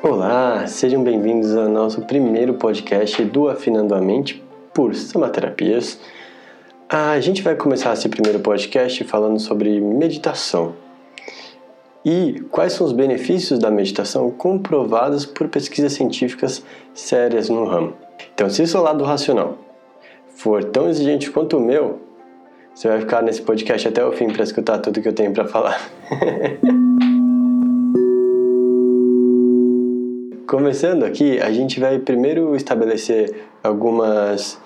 Olá, sejam bem-vindos ao nosso primeiro podcast do Afinando a Mente por Samaterapias. A gente vai começar esse primeiro podcast falando sobre meditação e quais são os benefícios da meditação comprovados por pesquisas científicas sérias no ramo. Então, se o seu lado racional for tão exigente quanto o meu, você vai ficar nesse podcast até o fim para escutar tudo que eu tenho para falar. Começando aqui, a gente vai primeiro estabelecer algumas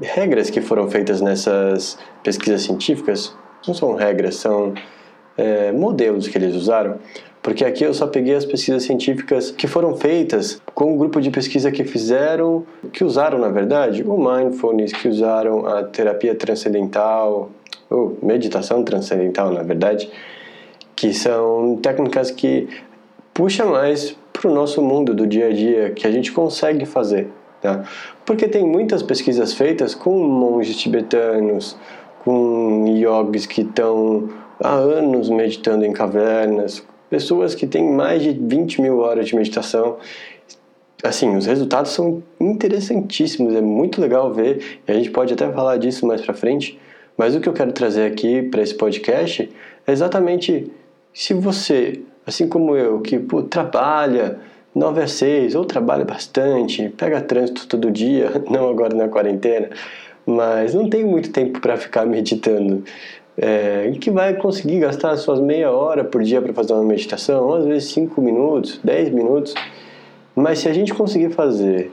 regras que foram feitas nessas pesquisas científicas. Não são regras, são é, modelos que eles usaram, porque aqui eu só peguei as pesquisas científicas que foram feitas com um grupo de pesquisa que fizeram, que usaram na verdade o mindfulness, que usaram a terapia transcendental, ou meditação transcendental na verdade, que são técnicas que puxam mais para o nosso mundo do dia a dia que a gente consegue fazer. Tá? Porque tem muitas pesquisas feitas com monges tibetanos, com yogis que estão há anos meditando em cavernas, pessoas que têm mais de 20 mil horas de meditação. Assim, os resultados são interessantíssimos, é muito legal ver, e a gente pode até falar disso mais para frente. Mas o que eu quero trazer aqui para esse podcast é exatamente se você assim como eu, que pô, trabalha 9 a 6, ou trabalha bastante, pega trânsito todo dia, não agora na quarentena, mas não tem muito tempo para ficar meditando. É, que vai conseguir gastar suas meia hora por dia para fazer uma meditação, ou às vezes 5 minutos, 10 minutos. Mas se a gente conseguir fazer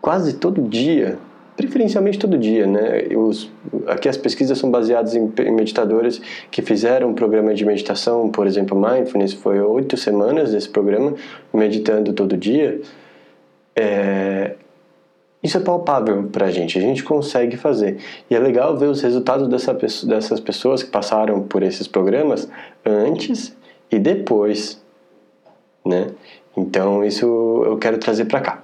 quase todo dia, preferencialmente todo dia, né? Os, aqui as pesquisas são baseadas em, em meditadores que fizeram um programa de meditação, por exemplo, Mindfulness, foi oito semanas desse programa, meditando todo dia. É, isso é palpável para a gente, a gente consegue fazer. E é legal ver os resultados dessa, dessas pessoas que passaram por esses programas antes e depois, né? Então, isso eu quero trazer para cá.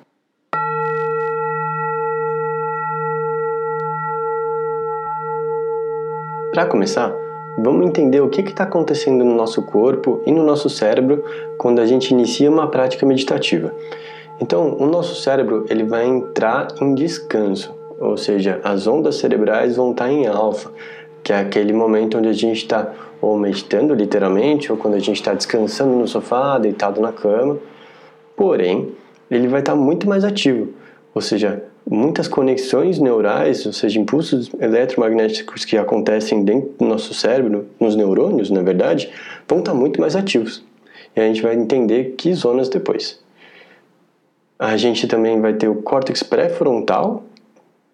Para começar, vamos entender o que está acontecendo no nosso corpo e no nosso cérebro quando a gente inicia uma prática meditativa. Então, o nosso cérebro ele vai entrar em descanso, ou seja, as ondas cerebrais vão estar tá em alfa, que é aquele momento onde a gente está ou meditando literalmente, ou quando a gente está descansando no sofá, deitado na cama. Porém, ele vai estar tá muito mais ativo, ou seja, muitas conexões neurais, ou seja, impulsos eletromagnéticos que acontecem dentro do nosso cérebro, nos neurônios, na verdade, vão estar muito mais ativos. E a gente vai entender que zonas depois. A gente também vai ter o córtex pré-frontal,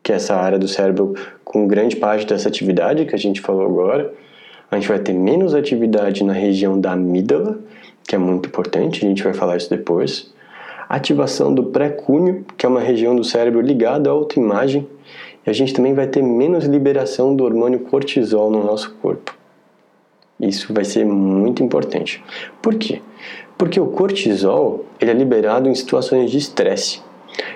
que é essa área do cérebro com grande parte dessa atividade que a gente falou agora. A gente vai ter menos atividade na região da amígdala, que é muito importante, a gente vai falar isso depois ativação do pré-cúneo, que é uma região do cérebro ligada à autoimagem, e a gente também vai ter menos liberação do hormônio cortisol no nosso corpo. Isso vai ser muito importante. Por quê? Porque o cortisol ele é liberado em situações de estresse.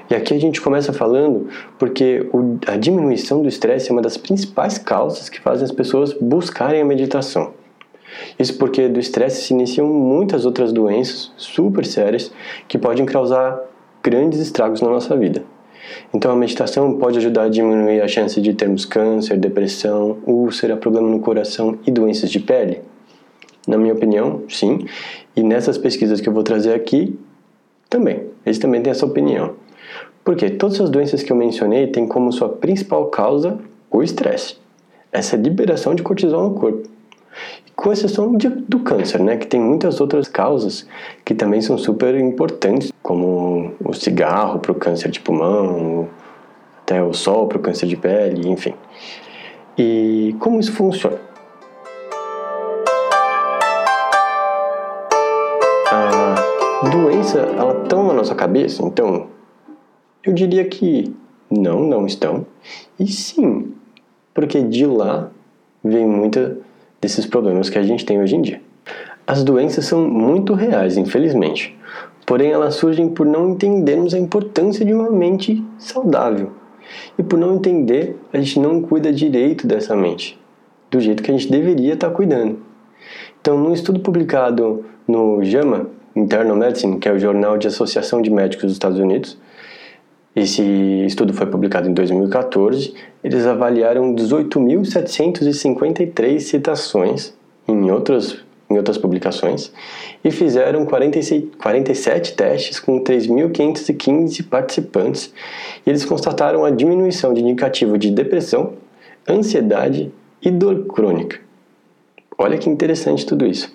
E aqui a gente começa falando porque a diminuição do estresse é uma das principais causas que fazem as pessoas buscarem a meditação. Isso porque do estresse se iniciam muitas outras doenças super sérias que podem causar grandes estragos na nossa vida. Então a meditação pode ajudar a diminuir a chance de termos câncer, depressão, úlcera, problema no coração e doenças de pele? Na minha opinião, sim. E nessas pesquisas que eu vou trazer aqui, também. Eles também têm essa opinião. Porque todas as doenças que eu mencionei têm como sua principal causa o estresse. Essa liberação de cortisol no corpo com exceção de, do câncer, né, que tem muitas outras causas que também são super importantes, como o cigarro para o câncer de pulmão, até o sol para o câncer de pele, enfim. E como isso funciona? A doença, ela está na nossa cabeça, então eu diria que não, não estão. E sim, porque de lá vem muita desses problemas que a gente tem hoje em dia. As doenças são muito reais, infelizmente, porém elas surgem por não entendermos a importância de uma mente saudável. E por não entender, a gente não cuida direito dessa mente, do jeito que a gente deveria estar cuidando. Então, num estudo publicado no JAMA, Internal Medicine, que é o Jornal de Associação de Médicos dos Estados Unidos, esse estudo foi publicado em 2014. Eles avaliaram 18.753 citações em outras, em outras publicações e fizeram 46, 47 testes com 3.515 participantes. E eles constataram a diminuição de indicativo de depressão, ansiedade e dor crônica. Olha que interessante tudo isso.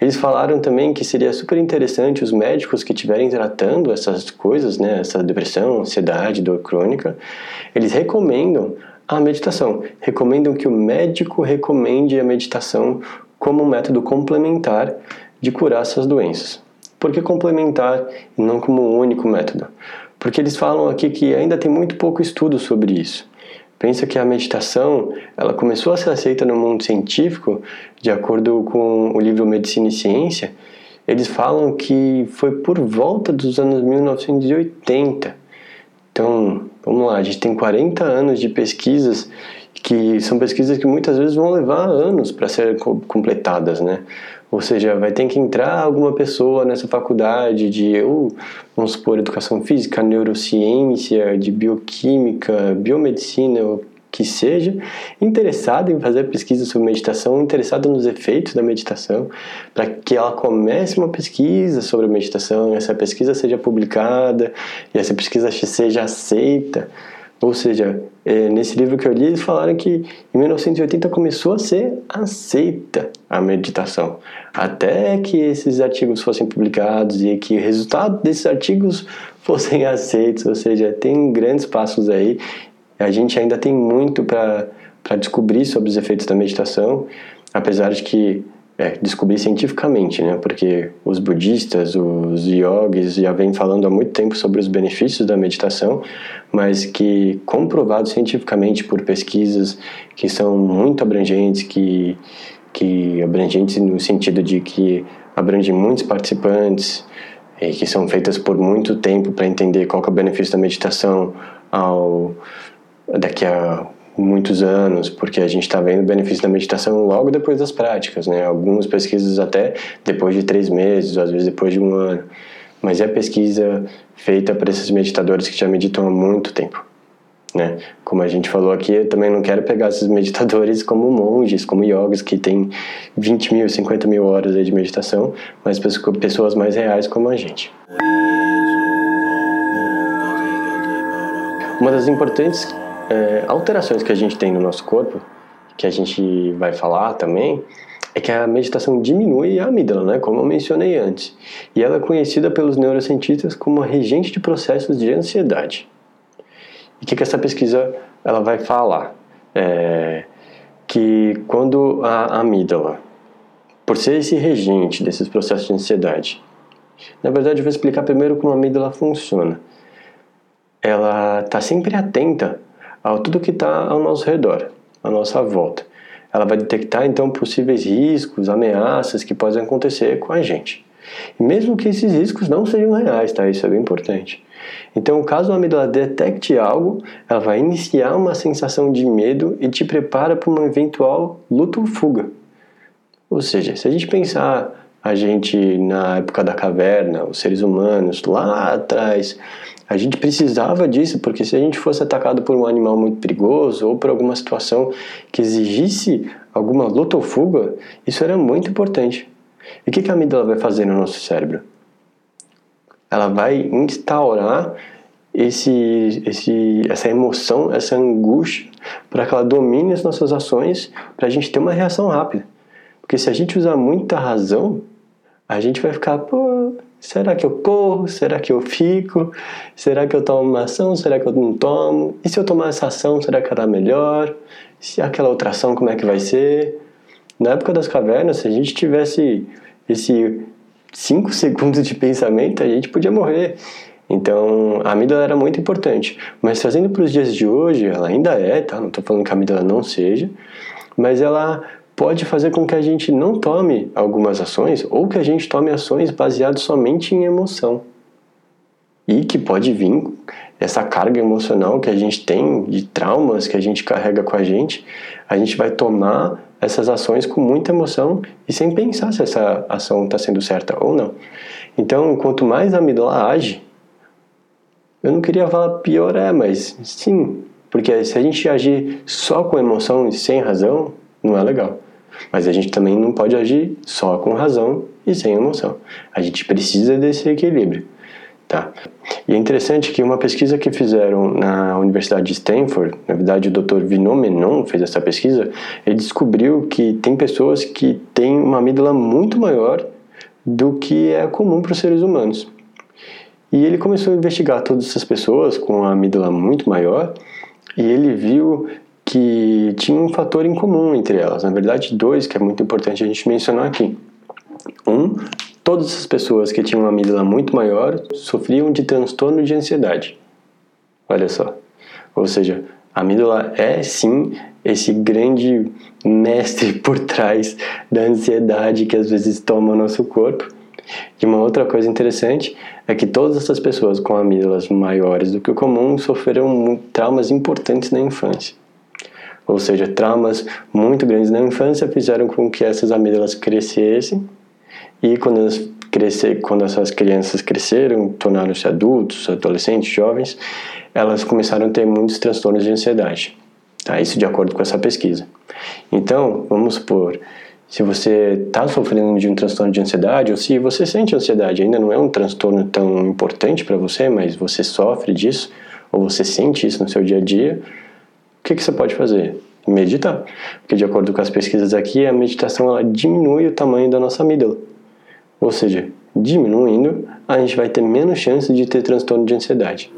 Eles falaram também que seria super interessante os médicos que estiverem tratando essas coisas, né, essa depressão, ansiedade, dor crônica, eles recomendam a meditação. Recomendam que o médico recomende a meditação como um método complementar de curar essas doenças. Por que complementar e não como um único método? Porque eles falam aqui que ainda tem muito pouco estudo sobre isso. Pensa que a meditação ela começou a ser aceita no mundo científico, de acordo com o livro Medicina e Ciência. Eles falam que foi por volta dos anos 1980. Então, vamos lá, a gente tem 40 anos de pesquisas que são pesquisas que muitas vezes vão levar anos para serem completadas, né? Ou seja, vai ter que entrar alguma pessoa nessa faculdade de, uh, vamos supor, educação física, neurociência, de bioquímica, biomedicina, o que seja, interessada em fazer pesquisa sobre meditação, interessada nos efeitos da meditação, para que ela comece uma pesquisa sobre meditação, essa pesquisa seja publicada e essa pesquisa seja aceita ou seja, é, nesse livro que eu li, eles falaram que em 1980 começou a ser aceita a meditação. Até que esses artigos fossem publicados e que o resultado desses artigos fossem aceitos. Ou seja, tem grandes passos aí. A gente ainda tem muito para descobrir sobre os efeitos da meditação, apesar de que é, descobrir cientificamente, né? Porque os budistas, os yogis já vêm falando há muito tempo sobre os benefícios da meditação, mas que comprovado cientificamente por pesquisas que são muito abrangentes, que que abrangentes no sentido de que abrangem muitos participantes e que são feitas por muito tempo para entender qual é o benefício da meditação ao daqui a muitos anos, porque a gente está vendo o benefício da meditação logo depois das práticas, né? Algumas pesquisas até depois de três meses, às vezes depois de um ano. Mas é pesquisa feita para esses meditadores que já meditam há muito tempo. Né? Como a gente falou aqui, eu também não quero pegar esses meditadores como monges, como yogis, que têm 20 mil, 50 mil horas de meditação, mas pessoas mais reais como a gente. Uma das importantes é, alterações que a gente tem no nosso corpo, que a gente vai falar também, é que a meditação diminui a amígdala, né, como eu mencionei antes. E ela é conhecida pelos neurocientistas como regente de processos de ansiedade. E o que, que essa pesquisa ela vai falar? É, que quando a amígdala, por ser esse regente desses processos de ansiedade, na verdade eu vou explicar primeiro como a amígdala funciona. Ela está sempre atenta a tudo que está ao nosso redor, à nossa volta. Ela vai detectar então possíveis riscos, ameaças que podem acontecer com a gente. E mesmo que esses riscos não sejam reais, tá? Isso é bem importante. Então, caso a amígdala detecte algo, ela vai iniciar uma sensação de medo e te prepara para uma eventual luta ou fuga. Ou seja, se a gente pensar a gente na época da caverna, os seres humanos lá atrás, a gente precisava disso, porque se a gente fosse atacado por um animal muito perigoso ou por alguma situação que exigisse alguma luta ou fuga, isso era muito importante. E o que a amígdala vai fazer no nosso cérebro? Ela vai instaurar esse, esse, essa emoção, essa angústia, para que ela domine as nossas ações, para a gente ter uma reação rápida. Porque se a gente usar muita razão, a gente vai ficar, pô, será que eu corro? Será que eu fico? Será que eu tomo uma ação? Será que eu não tomo? E se eu tomar essa ação, será que ela é melhor? Se aquela outra ação, como é que vai ser? Na época das cavernas, se a gente tivesse esse 5 segundos de pensamento, a gente podia morrer. Então, a amígdala era muito importante. Mas trazendo para os dias de hoje, ela ainda é, tá? Não estou falando que a amígdala não seja, mas ela pode fazer com que a gente não tome algumas ações ou que a gente tome ações baseadas somente em emoção. E que pode vir essa carga emocional que a gente tem de traumas que a gente carrega com a gente, a gente vai tomar essas ações com muita emoção e sem pensar se essa ação está sendo certa ou não. Então, quanto mais a amígdala age, eu não queria falar pior é, mas sim, porque se a gente agir só com emoção e sem razão, não é legal. Mas a gente também não pode agir só com razão e sem emoção. A gente precisa desse equilíbrio. Tá. E é interessante que uma pesquisa que fizeram na Universidade de Stanford, na verdade o Dr. Vinod Menon fez essa pesquisa, ele descobriu que tem pessoas que têm uma amígdala muito maior do que é comum para os seres humanos. E ele começou a investigar todas essas pessoas com a amígdala muito maior e ele viu que tinha um fator em comum entre elas. Na verdade, dois que é muito importante a gente mencionar aqui. Um, todas as pessoas que tinham uma amígdala muito maior sofriam de transtorno de ansiedade. Olha só. Ou seja, a amígdala é sim esse grande mestre por trás da ansiedade que às vezes toma o nosso corpo. E uma outra coisa interessante é que todas essas pessoas com amígdalas maiores do que o comum sofreram traumas importantes na infância. Ou seja, traumas muito grandes na infância fizeram com que essas amígdalas crescessem e quando elas crescer, quando essas crianças cresceram, tornaram-se adultos, adolescentes, jovens, elas começaram a ter muitos transtornos de ansiedade. Tá? Isso de acordo com essa pesquisa. Então, vamos supor, se você está sofrendo de um transtorno de ansiedade, ou se você sente ansiedade, ainda não é um transtorno tão importante para você, mas você sofre disso, ou você sente isso no seu dia a dia, que, que você pode fazer? Meditar. Porque de acordo com as pesquisas aqui, a meditação ela diminui o tamanho da nossa amígdala. Ou seja, diminuindo, a gente vai ter menos chance de ter transtorno de ansiedade.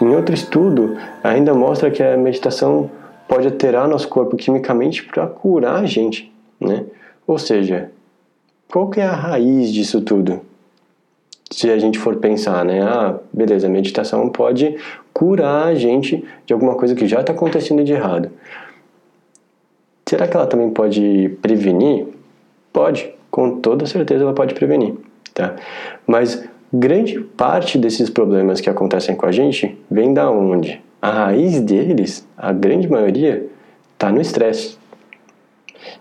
Em outro estudo, ainda mostra que a meditação pode alterar nosso corpo quimicamente para curar a gente, né? Ou seja, qual que é a raiz disso tudo? Se a gente for pensar, né? Ah, beleza, a meditação pode curar a gente de alguma coisa que já está acontecendo de errado. Será que ela também pode prevenir? Pode, com toda certeza ela pode prevenir, tá? Mas grande parte desses problemas que acontecem com a gente vem da onde? A raiz deles, a grande maioria, está no estresse.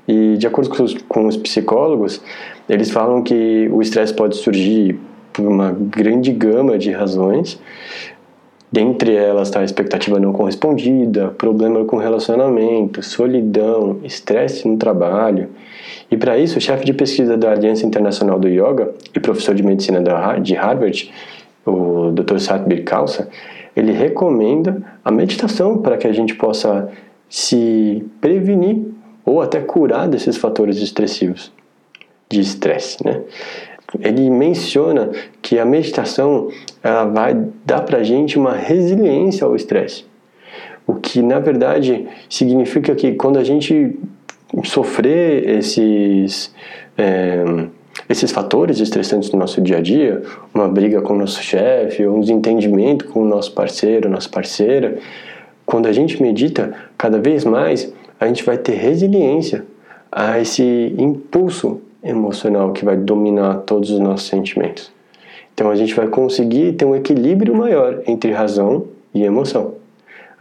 E de acordo com os, com os psicólogos, eles falam que o estresse pode surgir por uma grande gama de razões, Dentre elas está a expectativa não correspondida, problema com relacionamento, solidão, estresse no trabalho. E para isso, o chefe de pesquisa da Aliança Internacional do Yoga e professor de medicina de Harvard, o Dr. Satbir Khalsa, ele recomenda a meditação para que a gente possa se prevenir ou até curar desses fatores estressivos de estresse, né? Ele menciona que a meditação ela vai dar para a gente uma resiliência ao estresse. O que, na verdade, significa que quando a gente sofrer esses, é, esses fatores estressantes no nosso dia a dia, uma briga com o nosso chefe, um desentendimento com o nosso parceiro, nossa parceira, quando a gente medita, cada vez mais a gente vai ter resiliência a esse impulso emocional que vai dominar todos os nossos sentimentos. Então a gente vai conseguir ter um equilíbrio maior entre razão e emoção.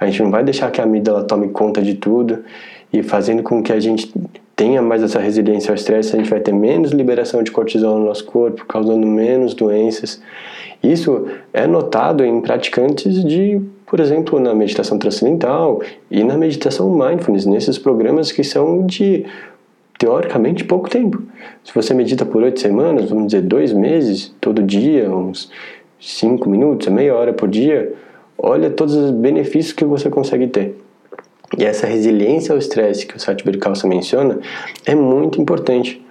A gente não vai deixar que a amígdala tome conta de tudo e fazendo com que a gente tenha mais essa resiliência ao estresse, a gente vai ter menos liberação de cortisol no nosso corpo, causando menos doenças. Isso é notado em praticantes de, por exemplo, na meditação transcendental e na meditação mindfulness, nesses programas que são de teoricamente pouco tempo. Se você medita por oito semanas, vamos dizer dois meses, todo dia, uns cinco minutos, meia hora por dia, olha todos os benefícios que você consegue ter. E essa resiliência ao estresse que o Satya Kalsa menciona é muito importante.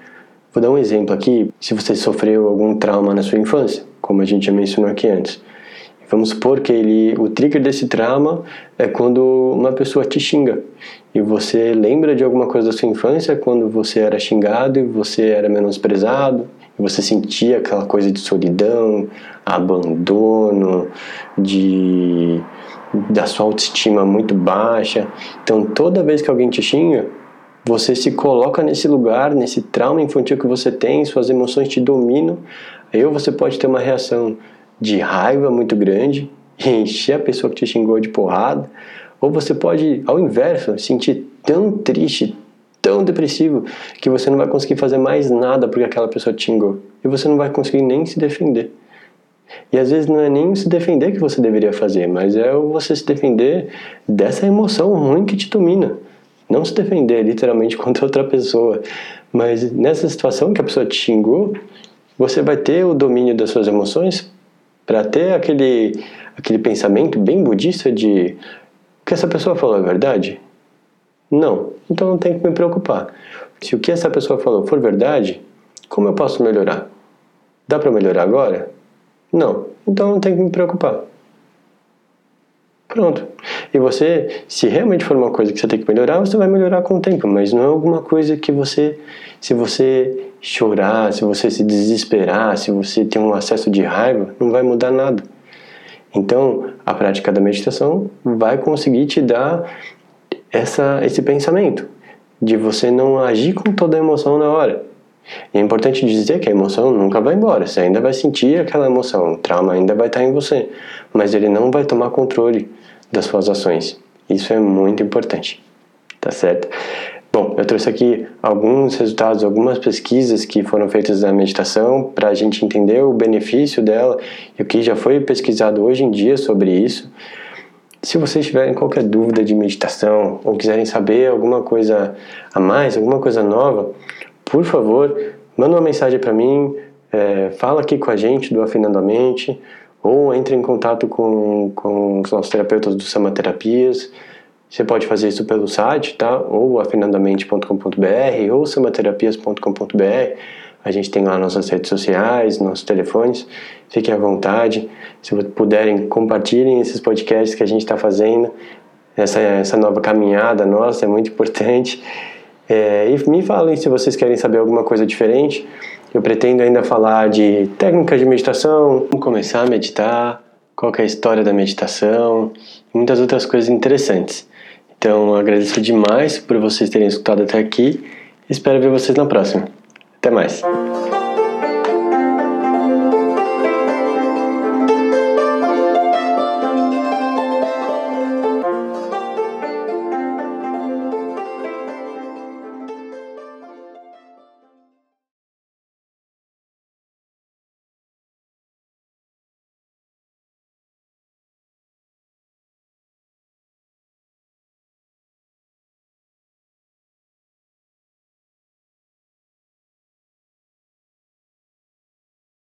Vou dar um exemplo aqui. Se você sofreu algum trauma na sua infância, como a gente já mencionou aqui antes, vamos supor que ele, o trigger desse trauma é quando uma pessoa te xinga e você lembra de alguma coisa da sua infância quando você era xingado e você era menosprezado e você sentia aquela coisa de solidão, abandono, de da sua autoestima muito baixa. Então, toda vez que alguém te xinga, você se coloca nesse lugar, nesse trauma infantil que você tem, suas emoções te dominam. Aí você pode ter uma reação de raiva muito grande e encher a pessoa que te xingou de porrada, ou você pode, ao inverso, sentir tão triste, tão depressivo, que você não vai conseguir fazer mais nada porque aquela pessoa te xingou. E você não vai conseguir nem se defender. E às vezes não é nem se defender que você deveria fazer, mas é você se defender dessa emoção ruim que te domina. Não se defender literalmente contra outra pessoa, mas nessa situação que a pessoa te xingou, você vai ter o domínio das suas emoções para ter aquele, aquele pensamento bem budista de que essa pessoa falou é verdade? Não, então não tem que me preocupar. Se o que essa pessoa falou for verdade, como eu posso melhorar? Dá para melhorar agora? Não, então não tem que me preocupar. Pronto. E você, se realmente for uma coisa que você tem que melhorar, você vai melhorar com o tempo, mas não é alguma coisa que você, se você chorar, se você se desesperar, se você tem um acesso de raiva, não vai mudar nada. Então, a prática da meditação vai conseguir te dar essa, esse pensamento de você não agir com toda a emoção na hora. E é importante dizer que a emoção nunca vai embora, você ainda vai sentir aquela emoção, o trauma ainda vai estar em você, mas ele não vai tomar controle das suas ações. Isso é muito importante, tá certo? Bom, eu trouxe aqui alguns resultados, algumas pesquisas que foram feitas da meditação para a gente entender o benefício dela e o que já foi pesquisado hoje em dia sobre isso. Se vocês tiverem qualquer dúvida de meditação ou quiserem saber alguma coisa a mais, alguma coisa nova, por favor, manda uma mensagem para mim, é, fala aqui com a gente do Afinando a Mente ou entre em contato com, com os nossos terapeutas do Sama Terapias. Você pode fazer isso pelo site, tá? Ou afinandamente.com.br ou samaterapias.com.br. A gente tem lá nossas redes sociais, nossos telefones. Fiquem à vontade. Se puderem, compartilhem esses podcasts que a gente está fazendo. Essa, essa nova caminhada nossa é muito importante. É, e me falem se vocês querem saber alguma coisa diferente. Eu pretendo ainda falar de técnicas de meditação, como começar a meditar, qual é a história da meditação muitas outras coisas interessantes. Então, agradeço demais por vocês terem escutado até aqui. Espero ver vocês na próxima. Até mais!